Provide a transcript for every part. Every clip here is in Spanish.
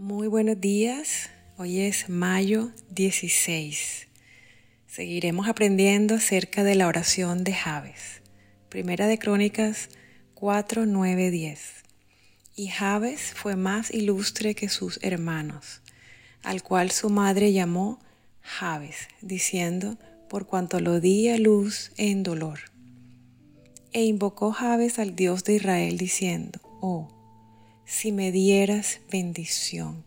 Muy buenos días, hoy es mayo 16. Seguiremos aprendiendo acerca de la oración de Javes. Primera de Crónicas 4, 9, 10. Y Javes fue más ilustre que sus hermanos, al cual su madre llamó Javes, diciendo, por cuanto lo di a luz en dolor. E invocó Javes al Dios de Israel, diciendo, Oh, si me dieras bendición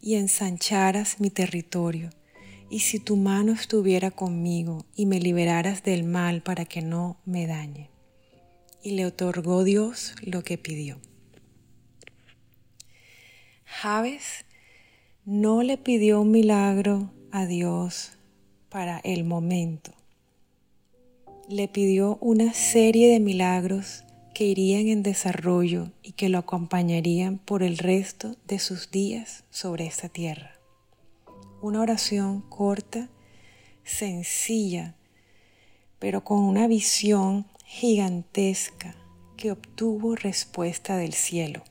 y ensancharas mi territorio, y si tu mano estuviera conmigo y me liberaras del mal para que no me dañe. Y le otorgó Dios lo que pidió. Javes no le pidió un milagro a Dios para el momento. Le pidió una serie de milagros que irían en desarrollo y que lo acompañarían por el resto de sus días sobre esta tierra. Una oración corta, sencilla, pero con una visión gigantesca que obtuvo respuesta del cielo.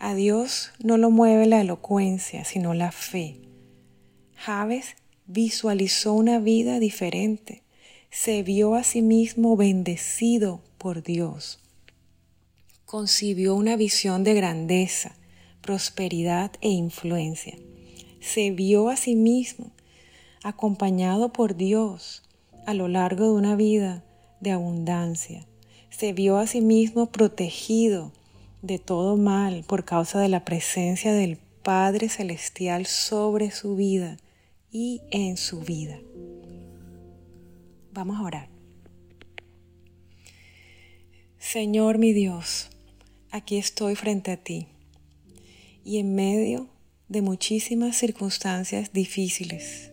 A Dios no lo mueve la elocuencia, sino la fe. Javes visualizó una vida diferente, se vio a sí mismo bendecido por Dios. Concibió una visión de grandeza, prosperidad e influencia. Se vio a sí mismo acompañado por Dios a lo largo de una vida de abundancia. Se vio a sí mismo protegido de todo mal por causa de la presencia del Padre Celestial sobre su vida y en su vida. Vamos a orar. Señor mi Dios, aquí estoy frente a ti y en medio de muchísimas circunstancias difíciles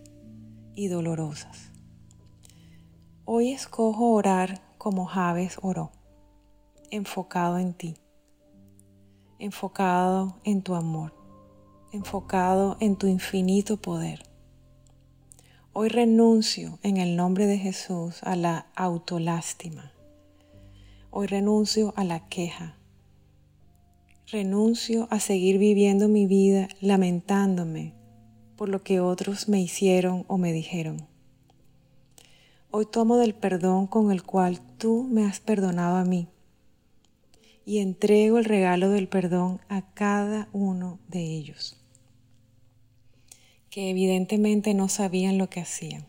y dolorosas. Hoy escojo orar como Javes oró, enfocado en ti, enfocado en tu amor, enfocado en tu infinito poder. Hoy renuncio en el nombre de Jesús a la autolástima Hoy renuncio a la queja. Renuncio a seguir viviendo mi vida lamentándome por lo que otros me hicieron o me dijeron. Hoy tomo del perdón con el cual tú me has perdonado a mí y entrego el regalo del perdón a cada uno de ellos, que evidentemente no sabían lo que hacían.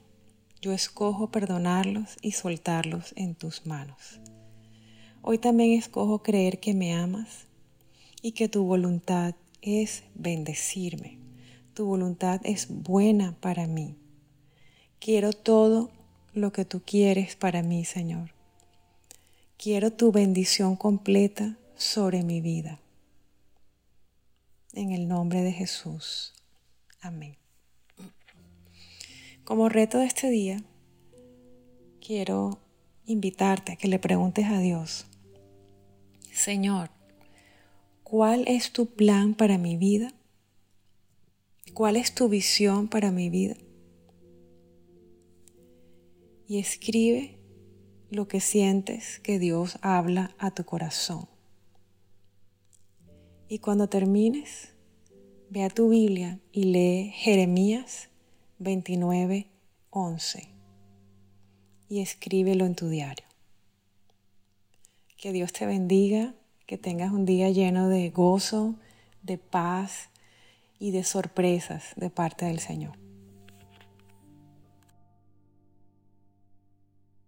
Yo escojo perdonarlos y soltarlos en tus manos. Hoy también escojo creer que me amas y que tu voluntad es bendecirme. Tu voluntad es buena para mí. Quiero todo lo que tú quieres para mí, Señor. Quiero tu bendición completa sobre mi vida. En el nombre de Jesús. Amén. Como reto de este día, quiero invitarte a que le preguntes a Dios Señor, ¿cuál es tu plan para mi vida? ¿Cuál es tu visión para mi vida? Y escribe lo que sientes que Dios habla a tu corazón. Y cuando termines, ve a tu Biblia y lee Jeremías 29, 11 y escríbelo en tu diario. Que Dios te bendiga, que tengas un día lleno de gozo, de paz y de sorpresas de parte del Señor.